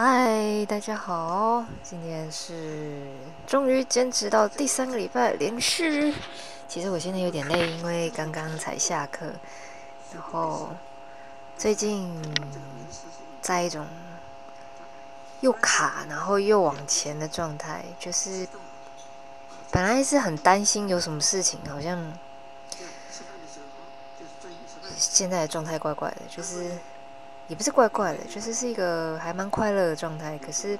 嗨，大家好，今天是终于坚持到第三个礼拜连续。其实我现在有点累，因为刚刚才下课，然后最近在一种又卡，然后又往前的状态，就是本来是很担心有什么事情，好像现在的状态怪怪的，就是。也不是怪怪的，就是是一个还蛮快乐的状态。可是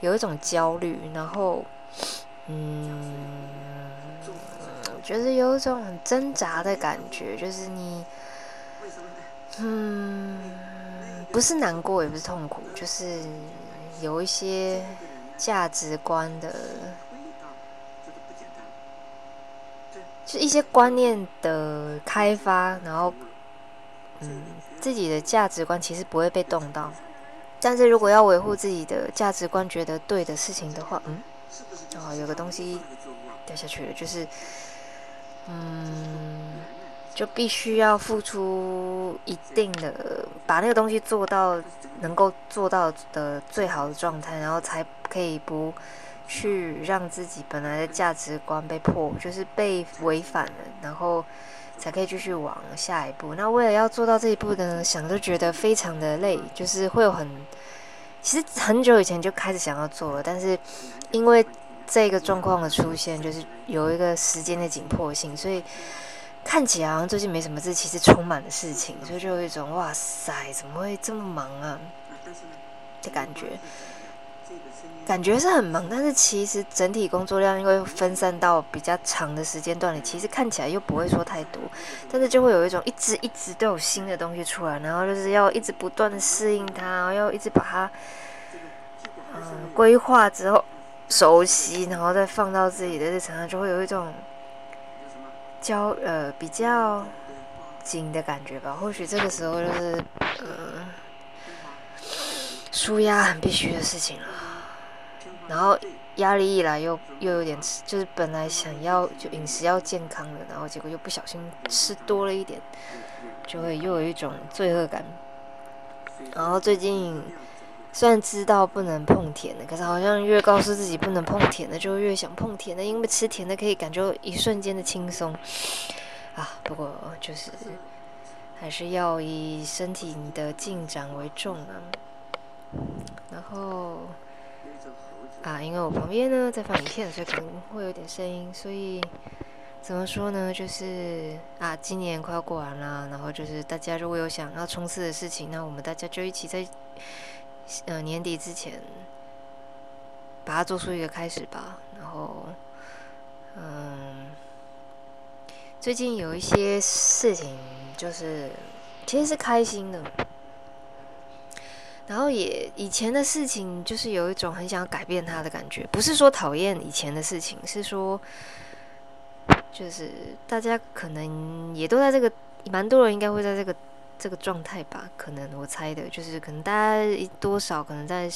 有一种焦虑，然后嗯，觉得有一种很挣扎的感觉，就是你嗯，不是难过，也不是痛苦，就是有一些价值观的，就一些观念的开发，然后。自己的价值观其实不会被动到，但是如果要维护自己的价值观，觉得对的事情的话，嗯，哦，有个东西掉下去了，就是，嗯，就必须要付出一定的，把那个东西做到能够做到的最好的状态，然后才可以不去让自己本来的价值观被破，就是被违反了，然后。才可以继续往下一步。那为了要做到这一步呢，想都觉得非常的累，就是会有很，其实很久以前就开始想要做了，但是因为这个状况的出现，就是有一个时间的紧迫性，所以看起来好像最近没什么事，其实充满了事情，所以就有一种哇塞，怎么会这么忙啊的感觉。感觉是很忙，但是其实整体工作量因为分散到比较长的时间段里，其实看起来又不会说太多，但是就会有一种一直一直都有新的东西出来，然后就是要一直不断的适应它，然后要一直把它嗯规划之后熟悉，然后再放到自己的日常上，就会有一种交呃比较紧的感觉吧。或许这个时候就是嗯舒压很必须的事情了。然后压力一来，又又有点吃，就是本来想要就饮食要健康的，然后结果又不小心吃多了一点，就会又有一种罪恶感。然后最近虽然知道不能碰甜的，可是好像越告诉自己不能碰甜的，就越想碰甜的，因为吃甜的可以感觉一瞬间的轻松啊。不过就是还是要以身体的进展为重啊。然后。啊，因为我旁边呢在放影片，所以可能会有点声音。所以怎么说呢？就是啊，今年快要过完了，然后就是大家如果有想要冲刺的事情，那我们大家就一起在呃年底之前把它做出一个开始吧。然后嗯，最近有一些事情，就是其实是开心的。然后也以前的事情，就是有一种很想改变他的感觉，不是说讨厌以前的事情，是说，就是大家可能也都在这个，蛮多人应该会在这个这个状态吧？可能我猜的，就是可能大家多少可能在，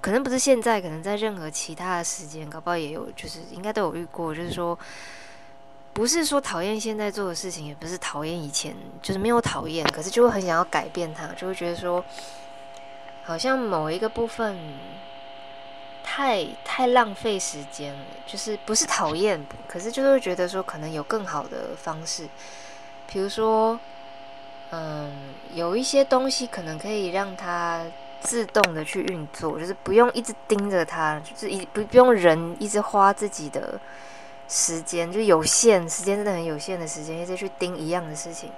可能不是现在，可能在任何其他的时间，搞不好也有，就是应该都有遇过，就是说。不是说讨厌现在做的事情，也不是讨厌以前，就是没有讨厌，可是就会很想要改变它，就会觉得说，好像某一个部分太太浪费时间了，就是不是讨厌，可是就是会觉得说可能有更好的方式，比如说，嗯，有一些东西可能可以让它自动的去运作，就是不用一直盯着它，就是一不不用人一直花自己的。时间就有限，时间真的很有限的时间，一直去盯一样的事情，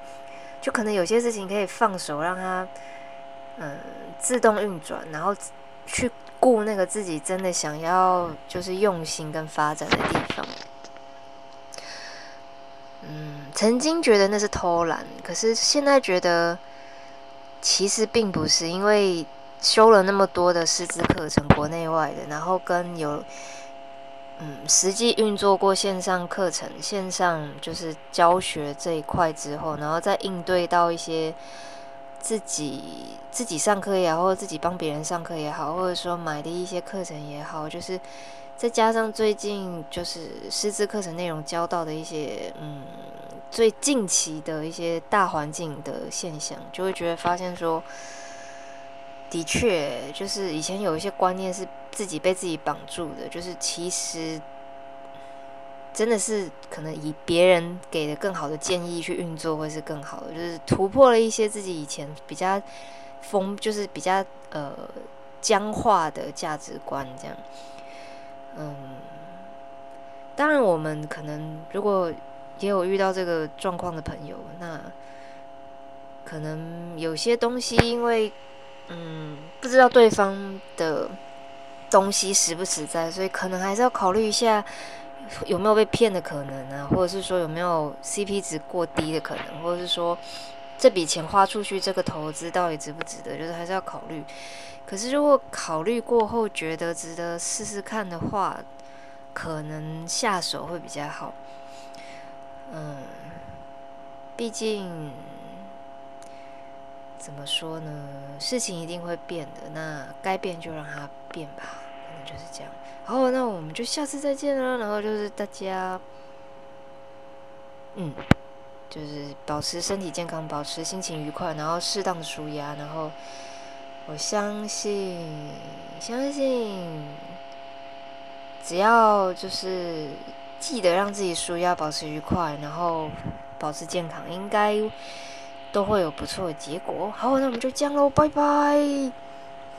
就可能有些事情可以放手，让它嗯自动运转，然后去顾那个自己真的想要就是用心跟发展的地方。嗯，曾经觉得那是偷懒，可是现在觉得其实并不是，因为修了那么多的师资课程，国内外的，然后跟有。嗯，实际运作过线上课程、线上就是教学这一块之后，然后再应对到一些自己自己上课也好，或者自己帮别人上课也好，或者说买的一些课程也好，就是再加上最近就是师资课程内容教到的一些嗯最近期的一些大环境的现象，就会觉得发现说，的确，就是以前有一些观念是自己被自己绑住的，就是其实真的是可能以别人给的更好的建议去运作会是更好的，就是突破了一些自己以前比较封，就是比较呃僵化的价值观这样。嗯，当然我们可能如果也有遇到这个状况的朋友，那可能有些东西因为。嗯，不知道对方的东西实不实在，所以可能还是要考虑一下有没有被骗的可能啊，或者是说有没有 CP 值过低的可能，或者是说这笔钱花出去这个投资到底值不值得，就是还是要考虑。可是如果考虑过后觉得值得试试看的话，可能下手会比较好。嗯，毕竟。怎么说呢？事情一定会变的，那该变就让它变吧，可能就是这样。好，那我们就下次再见了。然后就是大家，嗯，就是保持身体健康，保持心情愉快，然后适当的舒压。然后我相信，相信只要就是记得让自己舒压，保持愉快，然后保持健康，应该。都会有不错的结果。好，那我们就这样喽，拜拜。